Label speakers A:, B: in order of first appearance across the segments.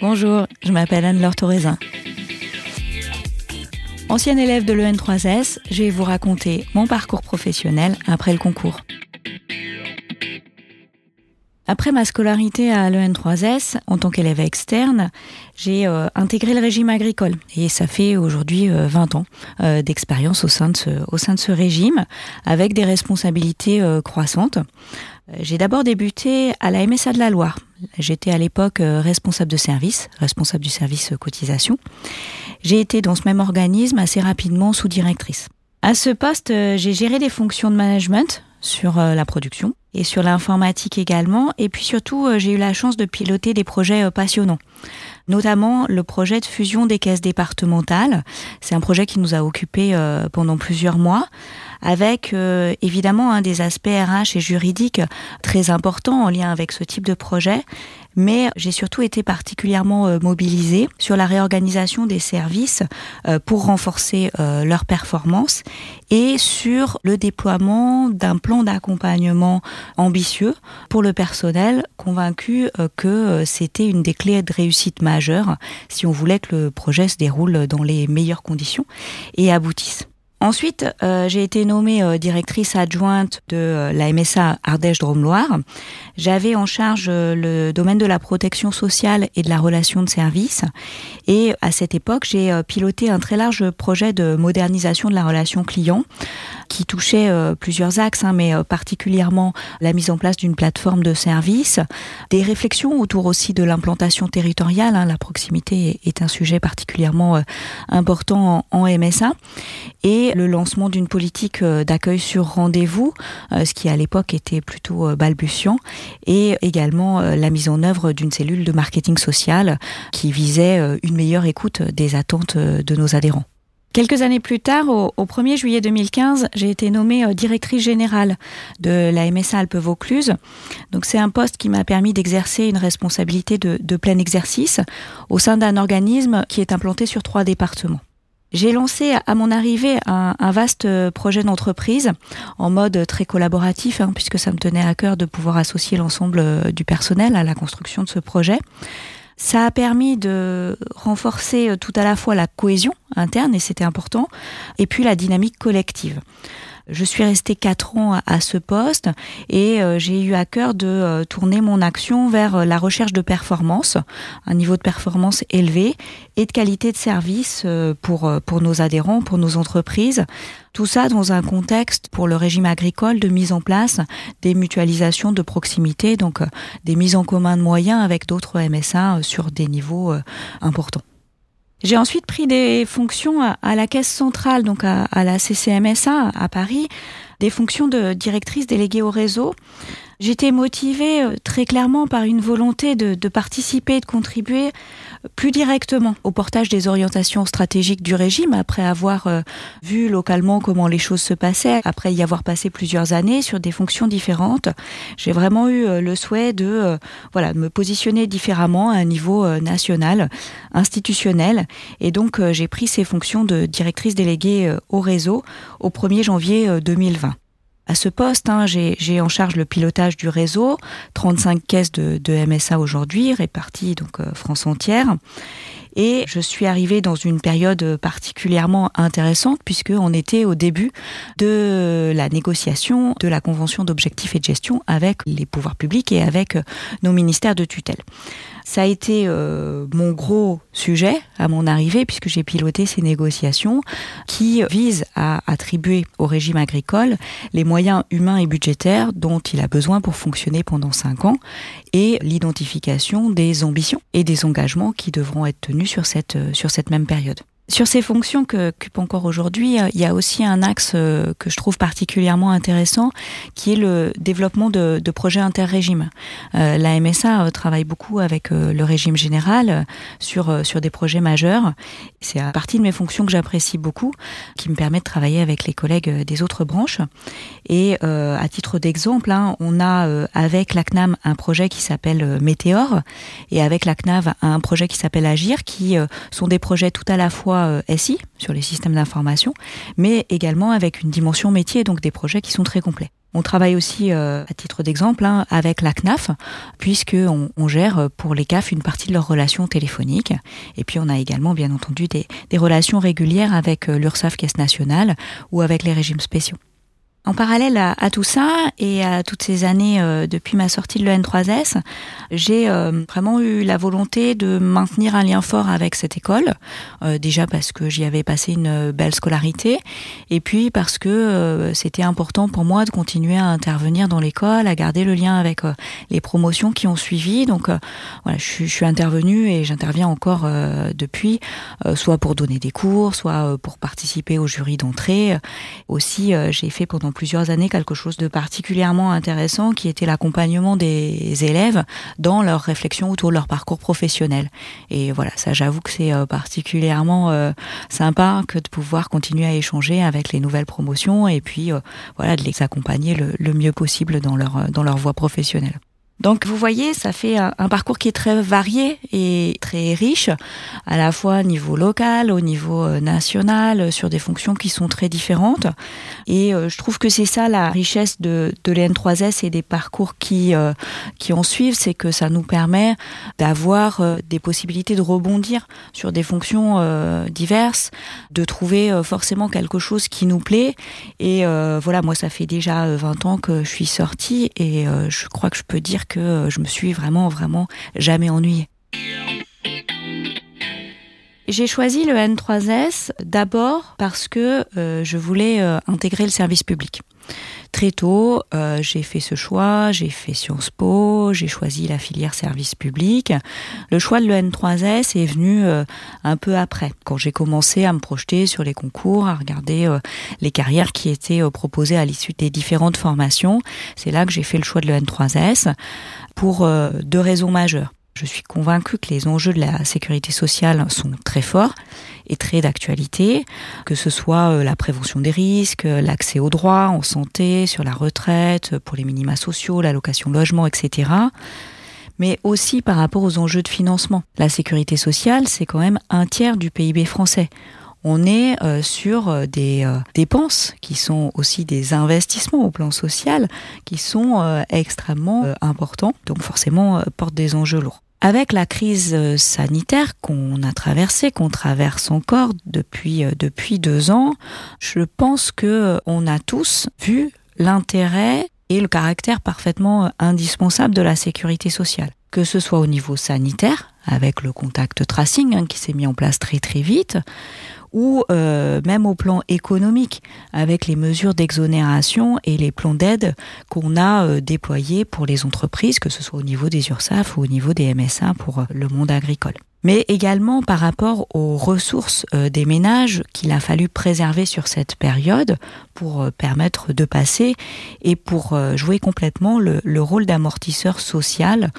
A: Bonjour, je m'appelle Anne-Laure Torresin. Ancienne élève de l'EN3S, je vais vous raconter mon parcours professionnel après le concours. Après ma scolarité à l'EN3S, en tant qu'élève externe, j'ai euh, intégré le régime agricole. Et ça fait aujourd'hui 20 euh, ans euh, d'expérience au, sein de ce, au sein de ce régime, avec des responsabilités croissantes. J'ai d'abord débuté à la MSA de la Loire. J'étais à l'époque responsable de service, responsable du service cotisation. J'ai été dans ce même organisme assez rapidement sous-directrice. À ce poste, j'ai géré des fonctions de management sur la production et sur l'informatique également. Et puis surtout, j'ai eu la chance de piloter des projets passionnants notamment le projet de fusion des caisses départementales. C'est un projet qui nous a occupé pendant plusieurs mois avec euh, évidemment un des aspects RH et juridiques très importants en lien avec ce type de projet. Mais j'ai surtout été particulièrement euh, mobilisée sur la réorganisation des services euh, pour renforcer leur performance et sur le déploiement d'un plan d'accompagnement ambitieux pour le personnel, convaincu que c'était une des clés de réussite majeure si on voulait que le projet se déroule dans les meilleures conditions et aboutisse. Ensuite, euh, j'ai été nommée euh, directrice adjointe de euh, la MSA Ardèche-Drôme-Loire. J'avais en charge le domaine de la protection sociale et de la relation de service. Et à cette époque, j'ai piloté un très large projet de modernisation de la relation client qui touchait euh, plusieurs axes, hein, mais euh, particulièrement la mise en place d'une plateforme de services, des réflexions autour aussi de l'implantation territoriale. Hein, la proximité est un sujet particulièrement euh, important en, MSA, et le lancement d'une politique d'accueil sur rendez-vous, ce qui à l'époque était plutôt balbutiant, et également la mise en œuvre d'une cellule de marketing social qui visait une meilleure écoute des attentes de nos adhérents. Quelques années plus tard, au, 1er juillet 2015, j'ai été nommée euh, directrice générale de la MSA Alpes-Vaucluse. Donc c'est un poste qui m'a permis d'exercer une responsabilité de, plein exercice au sein d'un organisme qui est implanté sur trois départements. J'ai lancé à mon arrivée un, vaste euh, projet d'entreprise en mode très collaboratif, hein, puisque ça me tenait à cœur de pouvoir associer l'ensemble euh, du personnel à la construction de ce projet. Ça a permis de renforcer euh, tout à la fois la cohésion interne, et c'était important, et puis la dynamique collective. Je suis restée quatre ans à ce poste et euh, j'ai eu à cœur de euh, tourner mon action vers la recherche de performance, un niveau de performance élevé et de qualité de service pour, pour nos adhérents, pour nos entreprises, tout ça dans un contexte pour le régime agricole de mise en place des mutualisations de proximité, donc euh, des mises en commun de moyens avec d'autres MSA euh, sur des niveaux euh, importants. J'ai ensuite pris des fonctions à la caisse centrale, donc à, la CCMSA à Paris, des fonctions de directrice déléguée au réseau. J'étais motivée très clairement par une volonté de, de participer, de contribuer plus directement au portage des orientations stratégiques du régime après avoir euh, vu localement comment les choses se passaient, après y avoir passé plusieurs années sur des fonctions différentes. J'ai vraiment eu euh, le souhait de euh, voilà, me positionner différemment à un niveau national, institutionnel et donc j'ai pris ces fonctions de directrice déléguée au réseau au 1er janvier 2020 à ce poste. Hein, j'ai en charge le pilotage du réseau, 35 caisses de, MSA aujourd'hui, réparties donc euh, France entière. Et je suis arrivée dans une période particulièrement intéressante puisque on était au début de la négociation de la convention d'objectifs et de gestion avec les pouvoirs publics et avec euh, nos ministères de tutelle. Ça a été euh, mon gros sujet à mon arrivée puisque j'ai piloté ces négociations qui visent à attribuer au régime agricole les moyens humains et budgétaires dont il a besoin pour fonctionner pendant cinq ans et l'identification des ambitions et des engagements qui devront être tenus sur cette, sur cette même période. Sur ces fonctions que occupe encore aujourd'hui, euh, il y a aussi un axe euh, que je trouve particulièrement intéressant, qui est le développement de, de projets interrégimes. Euh, la MSA travaille beaucoup avec le régime général sur sur des projets majeurs. C'est à partie de mes fonctions que j'apprécie beaucoup, qui me permet de travailler avec les collègues des autres branches. Et à titre d'exemple, hein, on a avec la CNAM un projet qui s'appelle Météor, et avec la CNAV un projet qui s'appelle Agir, qui sont des projets tout à la fois euh, SI sur les systèmes d'information, mais également avec une dimension métier, donc des projets qui sont très complets. On travaille aussi, à titre d'exemple, hein, avec la CNAF, puisqu'on on gère pour les CAF une partie de leurs relations téléphoniques. Et puis on a également, bien entendu, des, des relations régulières avec l'URSSAF Caisse nationale ou avec les régimes spéciaux. En parallèle à, tout ça et à toutes ces années euh, depuis ma sortie de l'EN3S, j'ai euh, vraiment eu la volonté de maintenir un lien fort avec cette école. Euh, déjà parce que j'y avais passé une belle scolarité et puis parce que c'était important pour moi de continuer à intervenir dans l'école, à garder le lien avec les promotions qui ont suivi. Donc voilà, je, je suis intervenue et j'interviens encore depuis, soit pour donner des cours, soit pour participer au jury d'entrée. Aussi, j'ai fait pendant plusieurs années quelque chose de particulièrement intéressant qui était l'accompagnement des élèves dans leur réflexion autour de leur parcours professionnel. Et voilà, ça j'avoue que c'est euh, particulièrement euh, sympa que de pouvoir continuer à échanger avec les nouvelles promotions et puis euh, voilà de les accompagner le, le mieux possible dans leur dans leur voie professionnelle. Donc vous voyez, ça fait un, parcours qui est très varié et très riche, à la fois au niveau local, au niveau euh, national, euh, sur des fonctions qui sont très différentes. Et euh, je trouve que c'est ça la richesse de, de l'EN3S et des parcours qui, qui en suivent, c'est que ça nous permet d'avoir des possibilités de rebondir sur des fonctions diverses, de trouver forcément quelque chose qui nous plaît. Et voilà, moi ça fait déjà 20 ans que je suis sortie et je crois que je peux dire que euh, je me suis vraiment, vraiment jamais ennuyée. J'ai choisi le N3S d'abord parce que euh, je voulais euh, intégrer le service public. Très tôt, euh, j'ai fait ce choix, j'ai fait Sciences Po, j'ai choisi la filière service public. Le choix de l'EN3S est venu euh, un peu après, quand j'ai commencé à me projeter sur les concours, à regarder euh, les carrières qui étaient proposées à l'issue des différentes formations. C'est là que j'ai fait le choix de l'EN3S pour deux raisons majeures. Je suis convaincue que les enjeux de la sécurité sociale sont très forts et très d'actualité, que ce soit euh, la prévention des risques, l'accès aux droits en santé, sur la retraite, pour les minima sociaux, l'allocation logement, etc mais aussi par rapport aux enjeux de financement. La sécurité sociale, c'est quand même un tiers du PIB français. On est euh, sur euh, des dépenses qui sont aussi des investissements au plan social qui sont extrêmement importants, donc forcément portent des enjeux lourds. Avec la crise euh, sanitaire qu'on a traversée, qu'on traverse encore depuis euh, depuis deux ans, je pense que euh, on a tous vu l'intérêt et le caractère parfaitement indispensable de la sécurité sociale, que ce soit au niveau sanitaire avec le contact tracing hein, qui s'est mis en place très très vite, ou euh, même au plan économique, avec les mesures d'exonération et les plans d'aide qu'on a euh, déployés pour les entreprises, que ce soit au niveau des URSAF ou au niveau des MSA pour euh, le monde agricole mais également par rapport aux ressources des ménages qu'il a fallu préserver sur cette période pour permettre de passer et pour jouer complètement le, rôle d'amortisseur social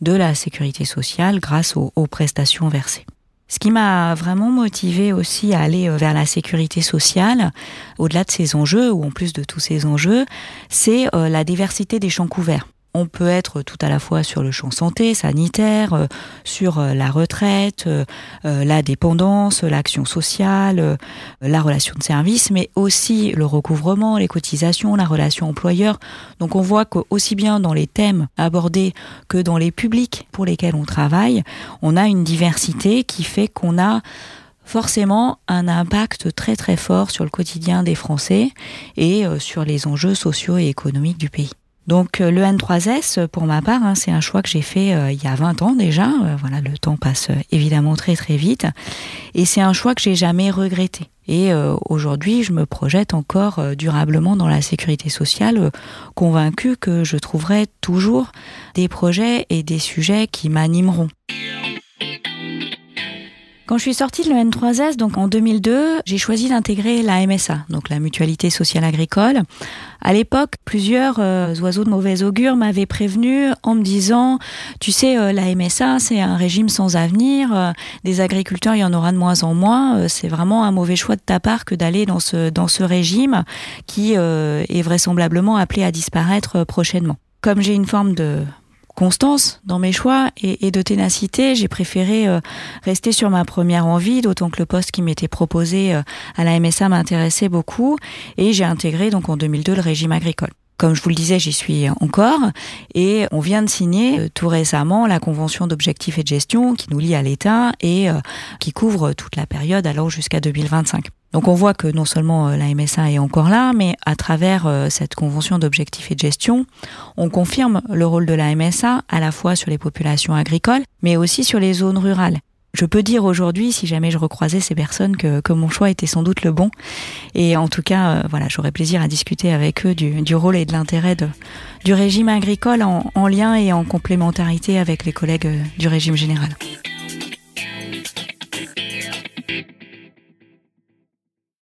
A: de la sécurité sociale grâce aux prestations versées. Ce qui m'a vraiment motivé aussi à aller euh, vers la sécurité sociale, au-delà de ces enjeux, ou en plus de tous ces enjeux, c'est euh, la diversité des champs couverts. On peut être tout à la fois sur le champ santé, sanitaire, euh, sur euh, la retraite, euh, la dépendance, l'action sociale, la relation de service, mais aussi le recouvrement, les cotisations, la relation employeur. Donc on voit qu'aussi bien dans les thèmes abordés que dans les publics pour lesquels on travaille, on a une diversité qui fait qu'on a forcément un impact très très fort sur le quotidien des Français et sur les enjeux sociaux et économiques du pays. Donc euh, le N3S, pour ma part, hein, c'est un choix que j'ai fait euh, il y a 20 ans déjà. Euh, voilà, le temps passe évidemment très très vite, et c'est un choix que j'ai jamais regretté. Et aujourd'hui, je me projette encore durablement dans la sécurité sociale, convaincu que je trouverai toujours des projets et des sujets qui m'animeront. Quand je suis sortie de l'EN3S, donc en 2002, j'ai choisi d'intégrer la MSA, donc la Mutualité Sociale Agricole. À l'époque, plusieurs euh, oiseaux de mauvais augure m'avaient prévenu en me disant, tu sais, euh, la MSA, c'est un régime sans avenir, euh, des agriculteurs, il y en aura de moins en moins, c'est vraiment un mauvais choix de ta part que d'aller dans ce, dans ce régime qui est vraisemblablement appelé à disparaître prochainement. Comme j'ai une forme de constance dans mes choix et, de ténacité. J'ai préféré euh, rester sur ma première envie, d'autant que le poste qui m'était proposé euh, à la MSA m'intéressait beaucoup et j'ai intégré donc en 2002 le régime agricole. Comme je vous le disais, j'y suis encore et on vient de signer tout récemment la convention d'objectifs et de gestion qui nous lie à l'État et qui couvre toute la période allant jusqu'à 2025. Donc on voit que non seulement euh, la MSA est encore là, mais à travers euh, cette convention d'objectifs et de gestion, on confirme le rôle de la MSA à la fois sur les populations agricoles, mais aussi sur les zones rurales. Je peux dire aujourd'hui, si jamais je recroisais ces personnes, que, que, mon choix était sans doute le bon. Et en tout cas, euh, voilà, j'aurais plaisir à discuter avec eux du, du rôle et de l'intérêt du régime agricole en, en lien et en complémentarité avec les collègues du régime général.